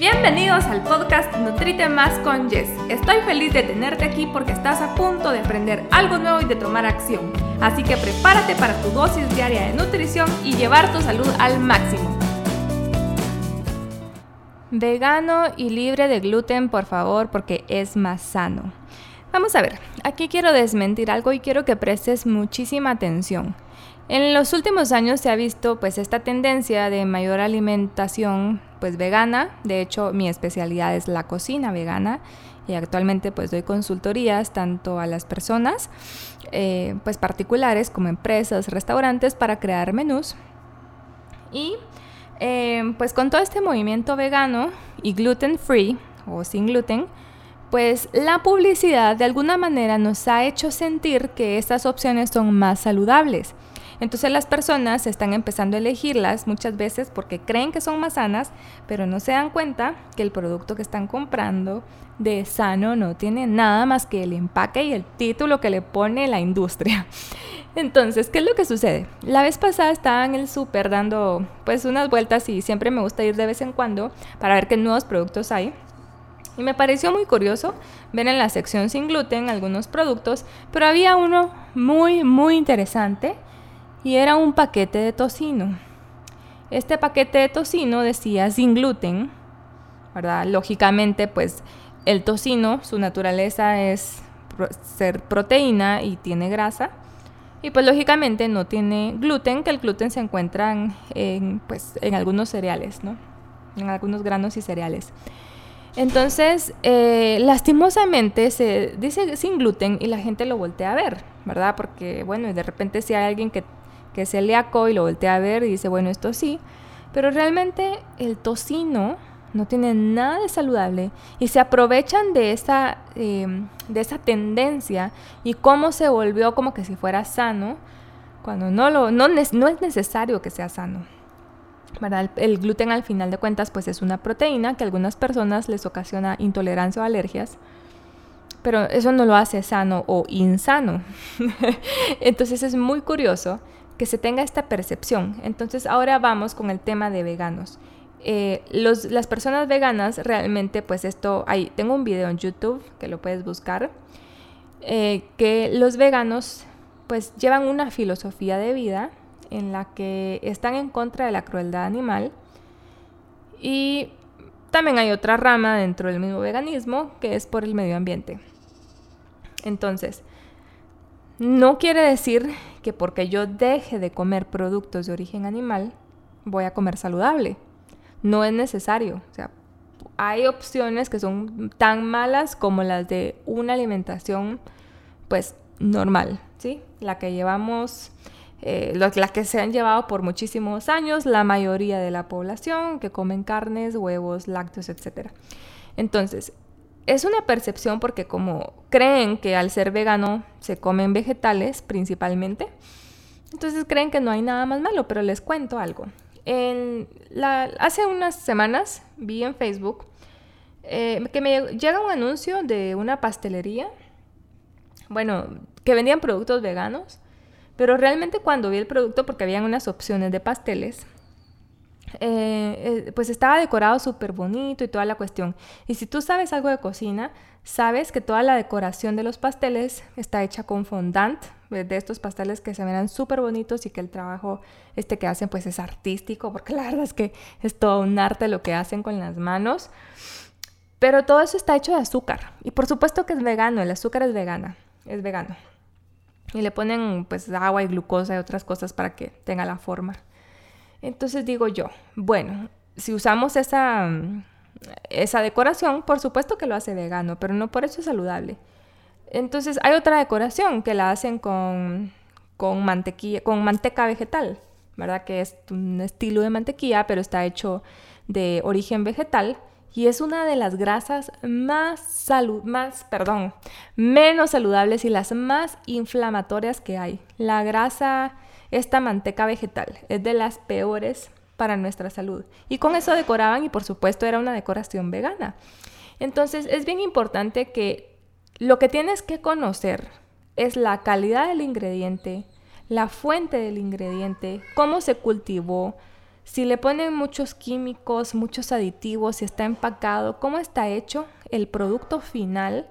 Bienvenidos al podcast Nutrite Más con Jess. Estoy feliz de tenerte aquí porque estás a punto de aprender algo nuevo y de tomar acción. Así que prepárate para tu dosis diaria de nutrición y llevar tu salud al máximo. Vegano y libre de gluten, por favor, porque es más sano. Vamos a ver, aquí quiero desmentir algo y quiero que prestes muchísima atención. En los últimos años se ha visto pues esta tendencia de mayor alimentación pues vegana. De hecho, mi especialidad es la cocina vegana y actualmente pues doy consultorías tanto a las personas eh, pues particulares como empresas, restaurantes para crear menús. Y eh, pues con todo este movimiento vegano y gluten free o sin gluten, pues la publicidad de alguna manera nos ha hecho sentir que estas opciones son más saludables. Entonces las personas están empezando a elegirlas muchas veces porque creen que son más sanas, pero no se dan cuenta que el producto que están comprando de sano no tiene nada más que el empaque y el título que le pone la industria. Entonces, ¿qué es lo que sucede? La vez pasada estaba en el súper dando pues unas vueltas y siempre me gusta ir de vez en cuando para ver qué nuevos productos hay. Y me pareció muy curioso ver en la sección sin gluten algunos productos, pero había uno muy, muy interesante y era un paquete de tocino. Este paquete de tocino decía sin gluten, ¿verdad? Lógicamente, pues el tocino, su naturaleza es ser proteína y tiene grasa. Y pues lógicamente no tiene gluten, que el gluten se encuentra en, pues, en algunos cereales, ¿no? En algunos granos y cereales. Entonces, eh, lastimosamente se dice sin gluten y la gente lo voltea a ver, ¿verdad? Porque, bueno, de repente si hay alguien que que es celíaco y lo voltea a ver y dice, bueno, esto sí, pero realmente el tocino no tiene nada de saludable y se aprovechan de esa, em, de esa tendencia y cómo se volvió como que si fuera sano, cuando no, lo, no, es necesario que sea sano. El, el gluten al final de cuentas pues es una proteína que a algunas personas les ocasiona intolerancia o alergias, pero eso no lo hace sano o insano. Entonces es muy curioso que se tenga esta percepción. Entonces ahora vamos con el tema de veganos. Eh, las personas veganas realmente, pues esto, hay, tengo un video en YouTube que lo puedes buscar, eh, que los veganos pues llevan una filosofía de vida en la que están en contra de la crueldad animal y también hay otra rama dentro del mismo veganismo que es por el medio ambiente. Entonces, no quiere decir que porque yo deje de comer productos de origen animal, voy a comer saludable. No es necesario. O sea, hay opciones que son tan malas como las de una alimentación, pues, normal, ¿sí? La que llevamos, eh, la que se han llevado por muchísimos años, la mayoría de la población que comen carnes, huevos, lácteos, etc. Entonces, es una percepción porque como creen que al ser vegano se comen vegetales principalmente, entonces creen que no hay nada más malo, pero les cuento algo. hace unas semanas vi en Facebook eh, que me llega un anuncio de una pastelería, bueno, que vendían productos veganos, pero realmente cuando vi el producto, porque habían unas opciones de pasteles, eh, eh, pues estaba decorado súper bonito y toda la cuestión. Y si tú sabes algo de cocina, sabes que toda la decoración de los pasteles está hecha con fondant, de estos pasteles que se ven súper bonitos y que el trabajo este que hacen pues es artístico, porque la verdad es que es todo un arte lo que hacen con las manos. Pero todo eso está hecho de azúcar. Y por supuesto que es vegano, el azúcar es vegana, es vegano. Y le ponen pues agua y glucosa y otras cosas para que tenga la forma. Entonces digo yo, bueno, si usamos esa, esa decoración, por supuesto que lo hace vegano, pero no por eso es saludable. Entonces hay otra decoración que la hacen con, con mantequilla, con manteca vegetal, ¿verdad? Que es un estilo de mantequilla, pero está hecho de origen vegetal y es una de las grasas más salud, más, perdón, menos saludables y las más inflamatorias que hay. La grasa esta manteca vegetal es de las peores para nuestra salud. Y con eso decoraban y por supuesto era una decoración vegana. Entonces es bien importante que lo que tienes que conocer es la calidad del ingrediente, la fuente del ingrediente, cómo se cultivó, Si le ponen muchos químicos, muchos aditivos, si está empacado, cómo está hecho el producto final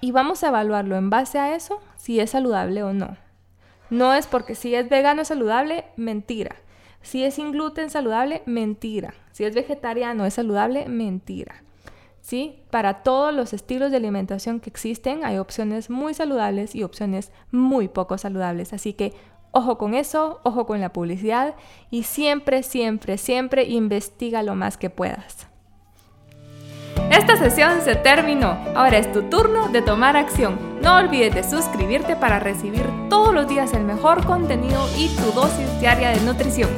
y vamos a evaluarlo en base a eso si es saludable o no. No es porque si es vegano saludable, mentira. Si es sin gluten saludable, mentira. Si es vegetariano es saludable, mentira. ¿Sí? Para todos los estilos de alimentación que existen hay opciones muy saludables y opciones muy poco saludables. Así que Ojo con eso, ojo con la publicidad y siempre, siempre, siempre investiga lo más que puedas. Esta sesión se terminó. Ahora es tu turno de tomar acción. No olvides de suscribirte para recibir todos los días el mejor contenido y tu dosis diaria de nutrición.